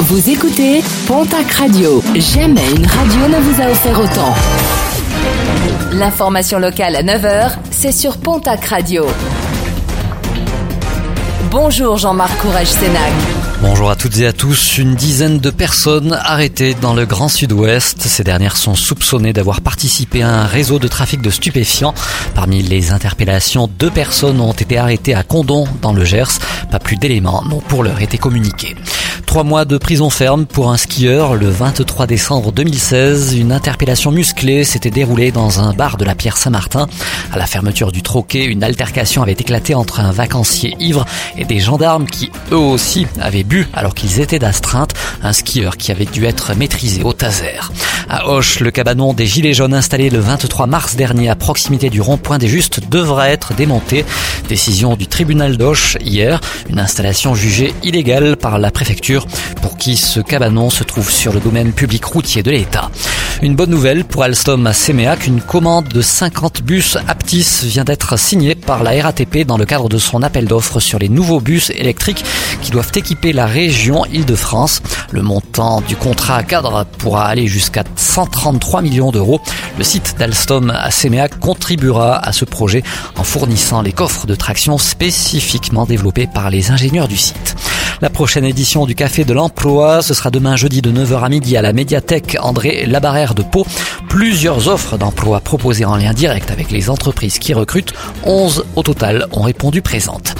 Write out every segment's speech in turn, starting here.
Vous écoutez Pontac Radio. Jamais une radio ne vous a offert autant. L'information locale à 9h, c'est sur Pontac Radio. Bonjour Jean-Marc Courage Sénac. Bonjour à toutes et à tous. Une dizaine de personnes arrêtées dans le Grand Sud-Ouest. Ces dernières sont soupçonnées d'avoir participé à un réseau de trafic de stupéfiants. Parmi les interpellations, deux personnes ont été arrêtées à Condon, dans le Gers. Pas plus d'éléments n'ont pour l'heure été communiqués. Trois mois de prison ferme pour un skieur. Le 23 décembre 2016, une interpellation musclée s'était déroulée dans un bar de la Pierre Saint-Martin. À la fermeture du troquet, une altercation avait éclaté entre un vacancier ivre et des gendarmes qui, eux aussi, avaient bu alors qu'ils étaient d'astreinte, un skieur qui avait dû être maîtrisé au taser. À Hoche, le cabanon des Gilets jaunes installé le 23 mars dernier à proximité du rond-point des Justes devra être démonté. Décision du tribunal d'Hoche hier, une installation jugée illégale par la préfecture pour qui ce cabanon se trouve sur le domaine public routier de l'État. Une bonne nouvelle pour Alstom à Séméac, une commande de 50 bus Aptis vient d'être signée par la RATP dans le cadre de son appel d'offres sur les nouveaux bus électriques qui doivent équiper la région Île-de-France. Le montant du contrat cadre pourra aller jusqu'à 133 millions d'euros. Le site d'Alstom à Séméac contribuera à ce projet en fournissant les coffres de traction spécifiquement développés par les ingénieurs du site. La prochaine édition du Café de l'Emploi, ce sera demain jeudi de 9h à midi à la médiathèque André Labarère de Pau. Plusieurs offres d'emploi proposées en lien direct avec les entreprises qui recrutent. 11 au total ont répondu présentes.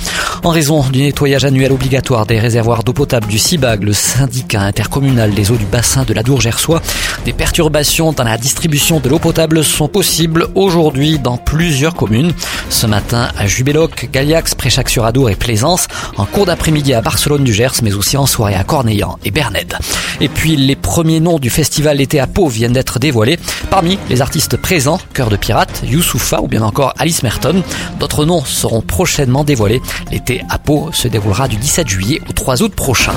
En raison du nettoyage annuel obligatoire des réservoirs d'eau potable du CIBAG, le syndicat intercommunal des eaux du bassin de la Dour Gersois, des perturbations dans la distribution de l'eau potable sont possibles aujourd'hui dans plusieurs communes. Ce matin à Jubéloc, Galiax, Préchac-sur-Adour et Plaisance, en cours d'après-midi à Barcelone du Gers, mais aussi en soirée à Corneillan et Bernède. Et puis les premiers noms du festival l'été à Pau viennent d'être dévoilés. Parmi les artistes présents, Cœur de Pirate, Youssoufa ou bien encore Alice Merton. D'autres noms seront prochainement dévoilés. À Pau se déroulera du 17 juillet au 3 août prochain.